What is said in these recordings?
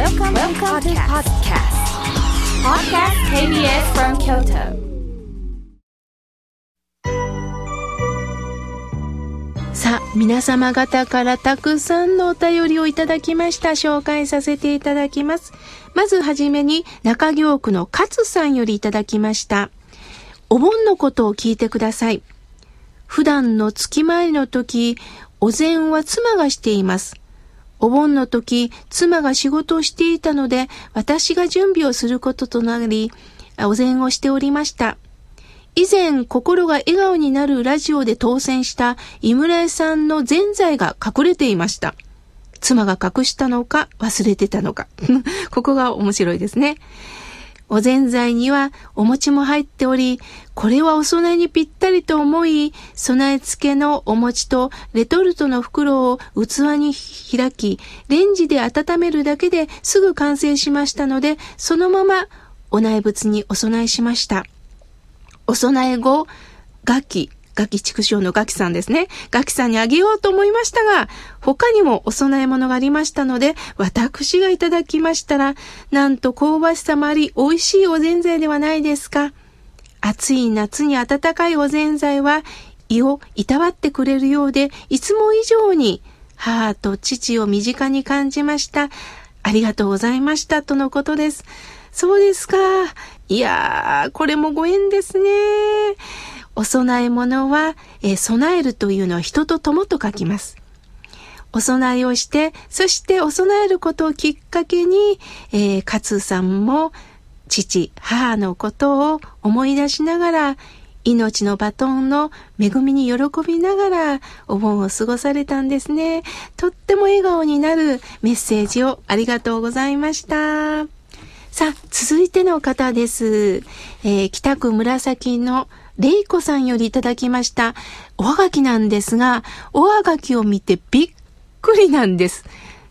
Welcome, Welcome to podcast. Podcast KBS from Kyoto. さあ、皆様方からたくさんのお便りをいただきました。紹介させていただきます。まずはじめに、中京区の勝さんよりいただきました。お盆のことを聞いてください。普段の月参りの時、お膳は妻がしています。お盆の時、妻が仕事をしていたので、私が準備をすることとなり、お膳をしておりました。以前、心が笑顔になるラジオで当選した井村屋さんのぜんざいが隠れていました。妻が隠したのか忘れてたのか。ここが面白いですね。おぜんざいにはお餅も入っており、これはお供えにぴったりと思い、備え付けのお餅とレトルトの袋を器に開き、レンジで温めるだけですぐ完成しましたので、そのままお内仏にお供えしました。お供え後、ガキ、ガキ畜生のガキさんですね。ガキさんにあげようと思いましたが、他にもお供え物がありましたので、私がいただきましたら、なんと香ばしさもあり、美味しいおぜんざいではないですか。暑い夏に温かいおぜんざいは、胃をいたわってくれるようで、いつも以上に母と父を身近に感じました。ありがとうございました。とのことです。そうですか。いやー、これもご縁ですね。お供え物は、えー、備えるというのは人と共と書きます。お供えをして、そしてお供えることをきっかけに、えー、勝さんも父、母のことを思い出しながら、命のバトンの恵みに喜びながらお盆を過ごされたんですね。とっても笑顔になるメッセージをありがとうございました。さあ、続いての方です。えー、北区紫のレイコさんよりいただきました。おはがきなんですが、おはがきを見てびっくりなんです。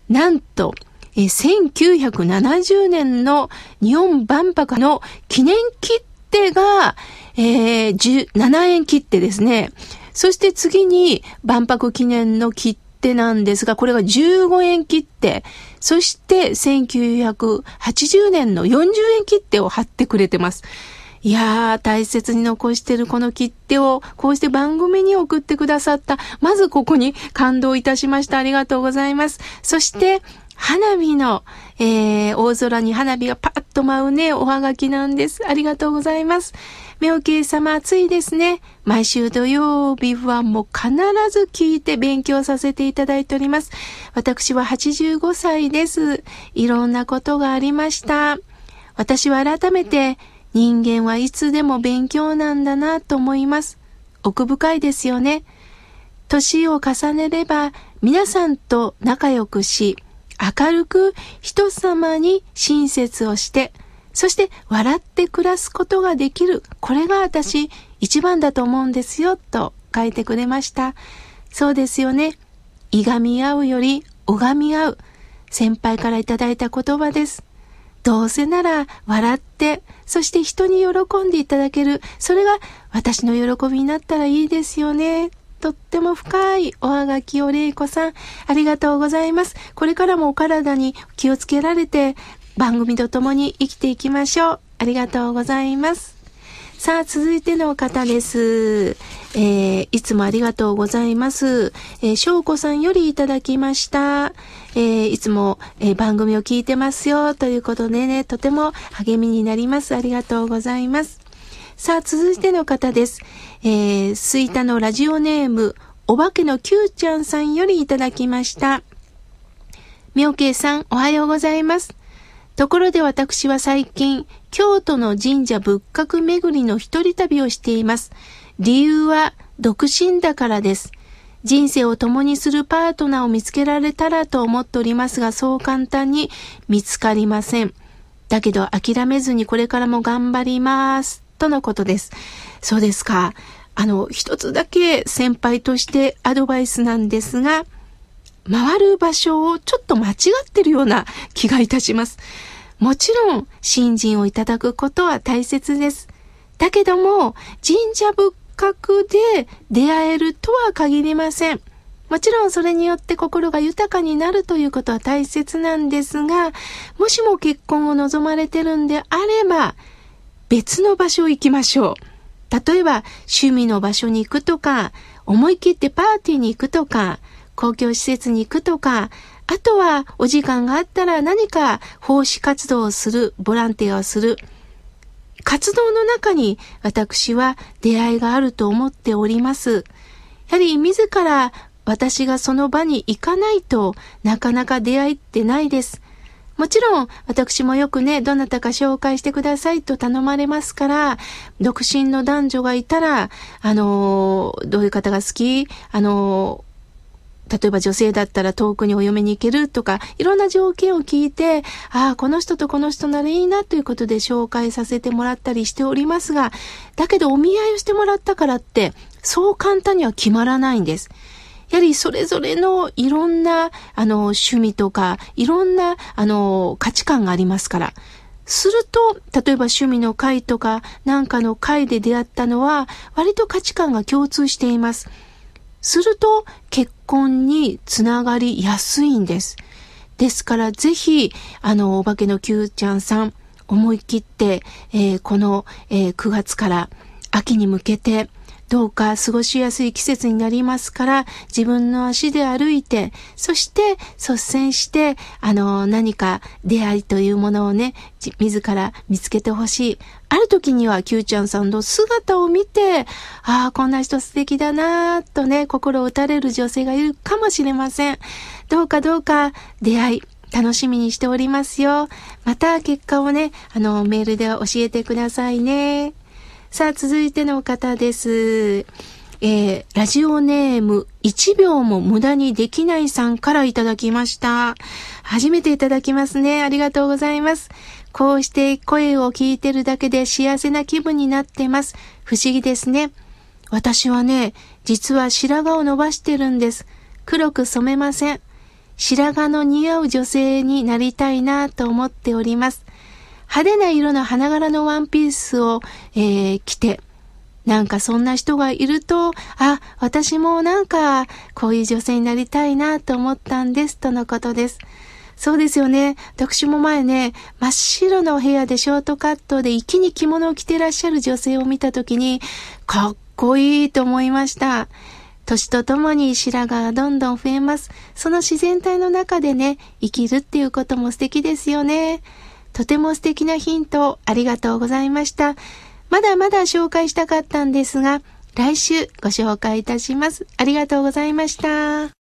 なんと、え、1970年の日本万博の記念切手が、えー、7円切手ですね。そして次に万博記念の切手なんですが、これが15円切手。そして1980年の40円切手を貼ってくれてます。いやー、大切に残してるこの切手を、こうして番組に送ってくださった。まずここに感動いたしました。ありがとうございます。そして、花火の、えー、大空に花火がパッと舞うね、おはがきなんです。ありがとうございます。妙慶様暑いですね。毎週土曜日はもう必ず聞いて勉強させていただいております。私は85歳です。いろんなことがありました。私は改めて人間はいつでも勉強なんだなと思います。奥深いですよね。年を重ねれば皆さんと仲良くし、明るく人様に親切をして、そして笑って暮らすことができる。これが私一番だと思うんですよ、と書いてくれました。そうですよね。いがみ合うより拝み合う。先輩からいただいた言葉です。どうせなら笑って、そして人に喜んでいただける。それが私の喜びになったらいいですよね。とっても深いおはがきをれいこさん、ありがとうございます。これからもお体に気をつけられて、番組と共に生きていきましょう。ありがとうございます。さあ、続いての方です。えー、いつもありがとうございます。えー、翔子さんよりいただきました。えー、いつも、えー、番組を聞いてますよ。ということでね、とても励みになります。ありがとうございます。さあ、続いての方です。えー、スイタのラジオネーム、お化けの Q ちゃんさんよりいただきました。妙慶さん、おはようございます。ところで私は最近、京都の神社仏閣巡りの一人旅をしています。理由は、独身だからです。人生を共にするパートナーを見つけられたらと思っておりますが、そう簡単に見つかりません。だけど諦めずにこれからも頑張ります。とのことです。そうですか。あの、一つだけ先輩としてアドバイスなんですが、回る場所をちょっと間違ってるような気がいたします。もちろん、信心をいただくことは大切です。だけども、神社仏閣で出会えるとは限りません。もちろんそれによって心が豊かになるということは大切なんですが、もしも結婚を望まれてるんであれば、別の場所行きましょう。例えば、趣味の場所に行くとか、思い切ってパーティーに行くとか、公共施設に行くとか、あとはお時間があったら何か奉仕活動をする、ボランティアをする。活動の中に私は出会いがあると思っております。やはり自ら私がその場に行かないとなかなか出会いってないです。もちろん、私もよくね、どなたか紹介してくださいと頼まれますから、独身の男女がいたら、あのどういう方が好きあの例えば女性だったら遠くにお嫁に行けるとか、いろんな条件を聞いて、ああ、この人とこの人ならいいなということで紹介させてもらったりしておりますが、だけどお見合いをしてもらったからって、そう簡単には決まらないんです。やはりそれぞれのいろんな、あの、趣味とか、いろんな、あの、価値観がありますから。すると、例えば趣味の会とか、なんかの会で出会ったのは、割と価値観が共通しています。すると、結婚につながりやすいんです。ですから、ぜひ、あの、お化けの Q ちゃんさん、思い切って、えー、この、えー、9月から秋に向けて、どうか過ごしやすい季節になりますから、自分の足で歩いて、そして率先して、あの、何か出会いというものをね、自ら見つけてほしい。ある時には、Q ちゃんさんの姿を見て、ああ、こんな人素敵だなとね、心を打たれる女性がいるかもしれません。どうかどうか出会い、楽しみにしておりますよ。また結果をね、あの、メールで教えてくださいね。さあ、続いての方です。えー、ラジオネーム、1秒も無駄にできないさんからいただきました。初めていただきますね。ありがとうございます。こうして声を聞いてるだけで幸せな気分になってます。不思議ですね。私はね、実は白髪を伸ばしてるんです。黒く染めません。白髪の似合う女性になりたいなと思っております。派手な色の花柄のワンピースを、えー、着て、なんかそんな人がいると、あ、私もなんかこういう女性になりたいなと思ったんです、とのことです。そうですよね。私も前ね、真っ白の部屋でショートカットで一気に着物を着てらっしゃる女性を見たときに、かっこいいと思いました。年とともに白髪がどんどん増えます。その自然体の中でね、生きるっていうことも素敵ですよね。とても素敵なヒントをありがとうございました。まだまだ紹介したかったんですが、来週ご紹介いたします。ありがとうございました。